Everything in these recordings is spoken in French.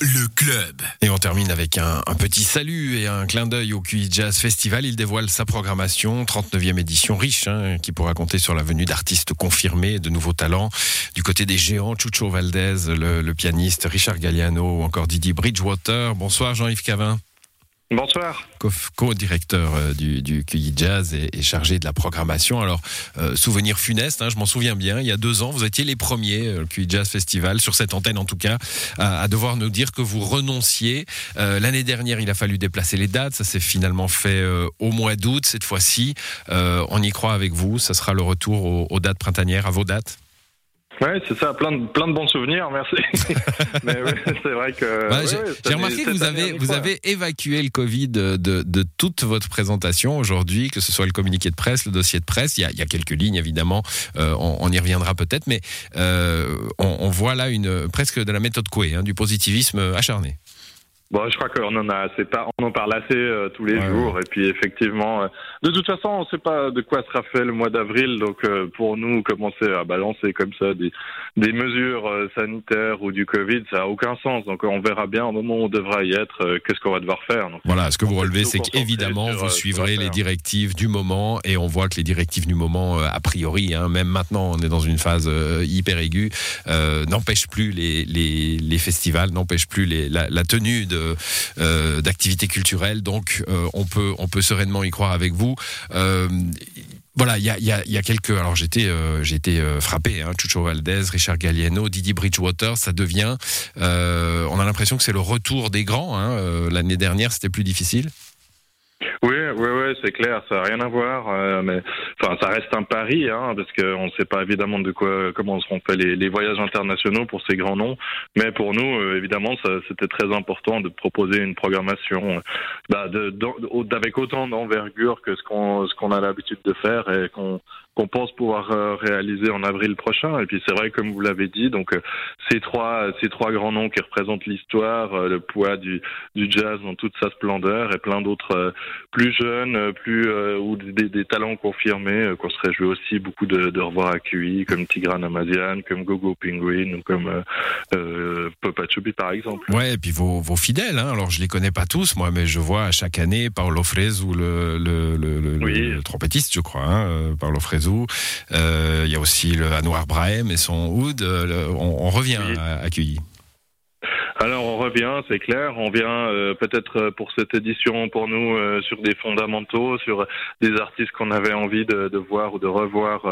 Le club. Et on termine avec un, petit salut et un clin d'œil au QI Jazz Festival. Il dévoile sa programmation, 39e édition riche, hein, qui pourra compter sur la venue d'artistes confirmés, de nouveaux talents. Du côté des géants, Chucho Valdez, le, le pianiste, Richard Galliano ou encore Didier Bridgewater. Bonsoir Jean-Yves Cavin. Bonsoir. Co- co-directeur euh, du, du QI Jazz et, chargé de la programmation. Alors, euh, souvenir funeste, hein, je m'en souviens bien, il y a deux ans, vous étiez les premiers, euh, le QI Jazz Festival, sur cette antenne en tout cas, à, devoir nous dire que vous renonciez. L'année dernière, il a fallu déplacer les dates, ça s'est finalement fait au mois d'août. Cette fois-ci, on y croit avec vous, ça sera le retour aux dates printanières, à vos dates Ouais, c'est ça, plein de, plein de bons souvenirs, merci. Mais c'est vrai que. Bah, j'ai remarqué que vous avez, vous avez évacué le Covid de, de, de toute votre présentation aujourd'hui, que ce soit le communiqué de presse, le dossier de presse. Il y a, il y a quelques lignes, évidemment, euh, on, on y reviendra peut-être, mais euh, on, on voit là une, presque de la méthode Coué, hein, du positivisme acharné. Bon, je crois qu'on en a assez on en parle assez euh, tous les Ouais, jours. Et puis effectivement, euh, de toute façon, on ne sait pas de quoi sera fait le mois d'avril. Donc euh, pour nous, commencer à balancer comme ça des, des mesures sanitaires ou du Covid, ça a aucun sens. Donc on verra bien au moment où on devra y être, qu'est-ce qu'on va devoir faire. Donc, Voilà, ce que vous relevez, c'est qu'évidemment, vous suivrez les directives du moment, et on voit que les directives du moment, a priori, hein, même maintenant, on est dans une phase hyper aiguë, n'empêchent plus les, les, les festivals, n'empêchent plus les, la, la tenue de, euh, d'activités culturelles. Donc, euh, on peut, on peut sereinement y croire avec vous. Euh, voilà, il y a, quelques. Alors j'étais, euh, frappé. Hein, Chucho Valdez, Richard Galliano, Didier Bridgewater, ça devient. on a l'impression que c'est le retour des grands. Hein, L'année dernière, c'était plus difficile. Oui, oui, oui, c'est clair, ça n'a rien à voir, euh, mais enfin, ça reste un pari, hein, parce qu'on ne sait pas évidemment de quoi, comment seront faits les, voyages internationaux pour ces grands noms, mais pour nous, euh, évidemment, c'était très important de proposer une programmation, euh, bah, de, d'avec autant d'envergure que ce qu'on, ce qu'on a l'habitude de faire et qu'on qu'on pense pouvoir euh, réaliser en avril prochain. Et puis c'est vrai, comme vous l'avez dit, donc euh, ces trois ces trois grands noms qui représentent l'histoire, euh, le poids du du jazz dans toute sa splendeur et plein d'autres plus jeunes, plus ou des, des talents confirmés qu'on serait joué aussi beaucoup de, de revoir à QI, comme Tigran Amazian, comme Gogo Penguin ou comme euh, euh, Papa Chubby par exemple. Ouais, et puis vos, vos fidèles. Hein, alors je les connais pas tous, moi, mais je vois à chaque année Paolo Fresu, le, le, le, le, Oui. le trompettiste, je crois, hein, Paolo Fresu. Euh, Il y a aussi le Anwar Brahim et son oud. euh, le- on, on revient Oui. à. Alors on revient, c'est clair, on vient euh, peut-être euh, pour cette édition pour nous euh, sur des fondamentaux, sur des artistes qu'on avait envie de, voir ou de revoir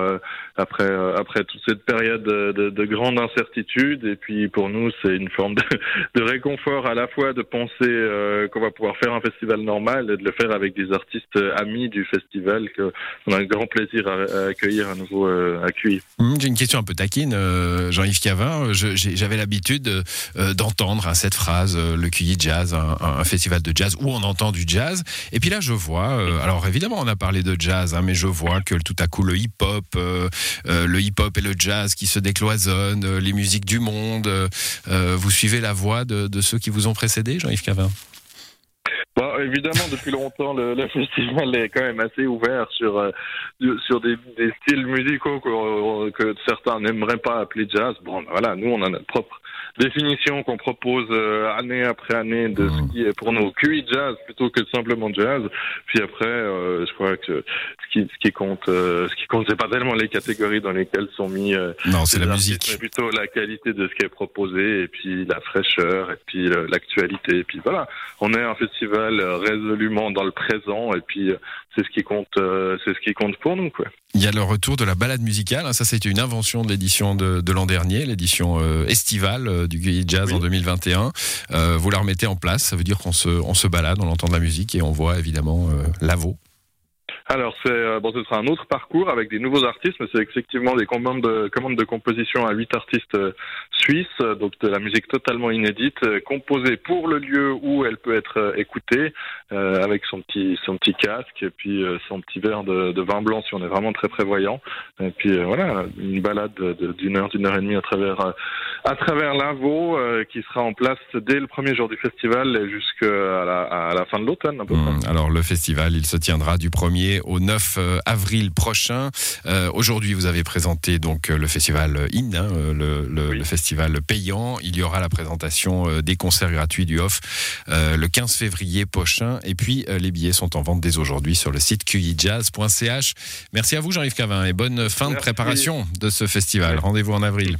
après après toute cette période de, de, de grande incertitude. Et puis pour nous, c'est une forme de, réconfort à la fois de penser qu'on va pouvoir faire un festival normal et de le faire avec des artistes amis du festival que on a un grand plaisir à, accueillir à nouveau à. Hum, J'ai une question un peu taquine, Jean-Yves Cavin. J'avais l'habitude d'entendre hein, cette phrase, euh, le QI Jazz, un, un festival de jazz où on entend du jazz. Et puis là, je vois, euh, alors évidemment, on a parlé de jazz, hein, mais je vois que tout à coup, le hip-hop, euh, euh, le hip-hop et le jazz qui se décloisonnent, euh, les musiques du monde. vous suivez la voie de, de ceux qui vous ont précédé, Jean-Yves Cavin? Bon, évidemment, depuis longtemps, le, le festival est quand même assez ouvert sur euh, sur des, des styles musicaux que, que certains n'aimeraient pas appeler jazz. Bon, ben voilà, nous, on a notre propre définition qu'on propose euh, année après année de ce qui est pour nous QI jazz plutôt que simplement jazz. Puis après, euh, je crois que ce qui ce qui compte, euh, ce qui compte, c'est pas tellement les catégories dans lesquelles sont mis euh, Non, c'est la musique. mais plutôt la qualité de ce qui est proposé et puis la fraîcheur et puis le- l'actualité et puis voilà on est un festival euh, résolument dans le présent et puis euh, c'est ce qui compte euh, c'est ce qui compte pour nous quoi Il y a le retour de la balade musicale. hein, Ça, c'était une invention de l'édition de, de l'an dernier, l'édition euh, estivale euh, du QI Jazz Oui. en 2021. Euh, vous la remettez en place. Ça veut dire qu'on se, on se balade, on entend de la musique et on voit évidemment Lavo. Alors c'est euh, bon, ce sera un autre parcours avec des nouveaux artistes, mais c'est effectivement des commandes de, commandes de composition à huit artistes euh, suisses, euh, donc de la musique totalement inédite, composée pour le lieu où elle peut être écoutée, euh, avec son petit son petit casque et puis son petit verre de, de vin blanc si on est vraiment très prévoyant. Et puis euh, voilà, une balade de- de- d'une heure, d'une heure et demie à travers à travers l'Invo euh, qui sera en place dès le premier jour du festival et jusqu'à la, à la fin de l'automne. Hum, alors, le festival, il se tiendra du 1er 1er au 9 avril prochain. Aujourd'hui, vous avez présenté donc le festival IN, hein, le, le, festival payant. Il y aura la présentation des concerts gratuits du Off le 15 février prochain. Et puis, les billets sont en vente dès aujourd'hui sur le site qijazz.ch. Merci à vous, Jean-Yves Cavin, et bonne fin de préparation de ce festival. Rendez-vous en avril.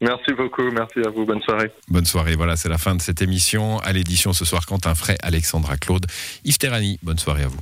Merci beaucoup, merci à vous, bonne soirée. Bonne soirée, voilà, c'est la fin de cette émission. À l'édition ce soir, Quentin Fray, Alexandra Claude, Yves Terrani, bonne soirée à vous.